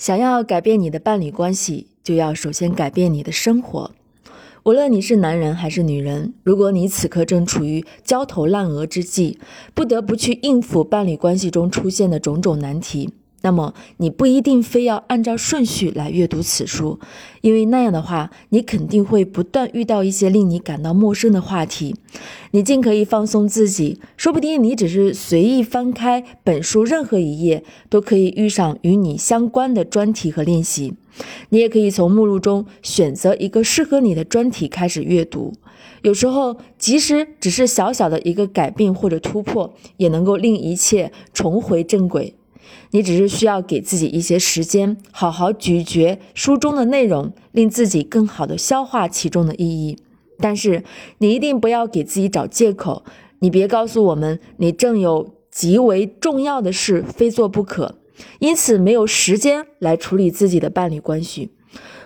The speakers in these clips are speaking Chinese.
想要改变你的伴侣关系，就要首先改变你的生活。无论你是男人还是女人，如果你此刻正处于焦头烂额之际，不得不去应付伴侣关系中出现的种种难题。那么，你不一定非要按照顺序来阅读此书，因为那样的话，你肯定会不断遇到一些令你感到陌生的话题。你尽可以放松自己，说不定你只是随意翻开本书任何一页，都可以遇上与你相关的专题和练习。你也可以从目录中选择一个适合你的专题开始阅读。有时候，即使只是小小的一个改变或者突破，也能够令一切重回正轨。你只是需要给自己一些时间，好好咀嚼书中的内容，令自己更好的消化其中的意义。但是，你一定不要给自己找借口。你别告诉我们，你正有极为重要的事非做不可，因此没有时间来处理自己的伴侣关系。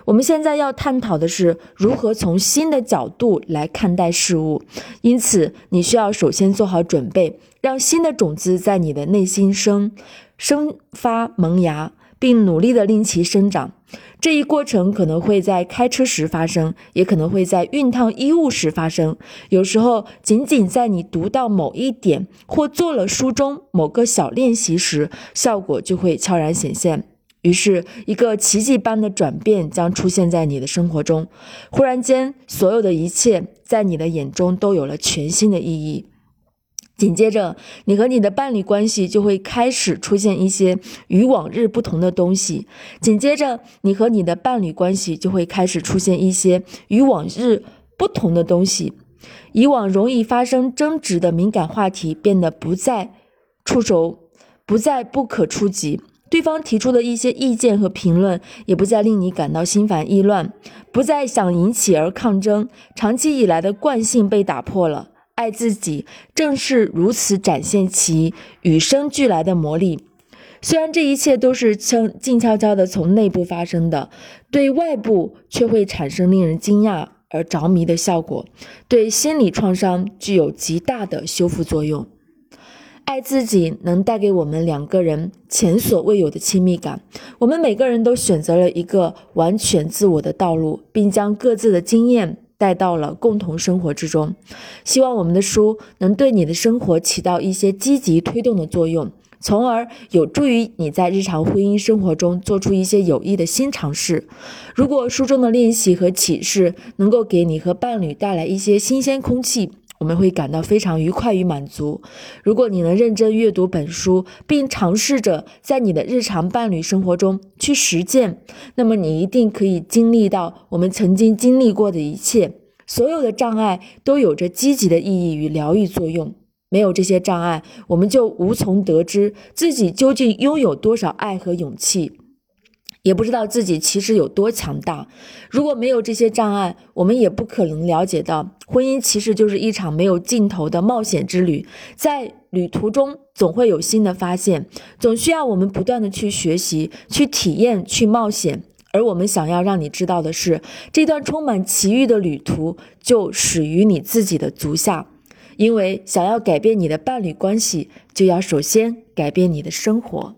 我们现在要探讨的是如何从新的角度来看待事物，因此你需要首先做好准备，让新的种子在你的内心生。生发萌芽，并努力的令其生长。这一过程可能会在开车时发生，也可能会在熨烫衣物时发生。有时候，仅仅在你读到某一点或做了书中某个小练习时，效果就会悄然显现。于是，一个奇迹般的转变将出现在你的生活中。忽然间，所有的一切在你的眼中都有了全新的意义。紧接着，你和你的伴侣关系就会开始出现一些与往日不同的东西。紧接着，你和你的伴侣关系就会开始出现一些与往日不同的东西。以往容易发生争执的敏感话题变得不再触手，不再不可触及。对方提出的一些意见和评论也不再令你感到心烦意乱，不再想引起而抗争。长期以来的惯性被打破了。爱自己正是如此展现其与生俱来的魔力。虽然这一切都是悄静悄悄的从内部发生的，对外部却会产生令人惊讶而着迷的效果，对心理创伤具有极大的修复作用。爱自己能带给我们两个人前所未有的亲密感。我们每个人都选择了一个完全自我的道路，并将各自的经验。带到了共同生活之中，希望我们的书能对你的生活起到一些积极推动的作用，从而有助于你在日常婚姻生活中做出一些有益的新尝试。如果书中的练习和启示能够给你和伴侣带来一些新鲜空气，我们会感到非常愉快与满足。如果你能认真阅读本书，并尝试着在你的日常伴侣生活中去实践，那么你一定可以经历到我们曾经经历过的一切。所有的障碍都有着积极的意义与疗愈作用。没有这些障碍，我们就无从得知自己究竟拥有多少爱和勇气。也不知道自己其实有多强大。如果没有这些障碍，我们也不可能了解到，婚姻其实就是一场没有尽头的冒险之旅。在旅途中，总会有新的发现，总需要我们不断的去学习、去体验、去冒险。而我们想要让你知道的是，这段充满奇遇的旅途就始于你自己的足下。因为想要改变你的伴侣关系，就要首先改变你的生活。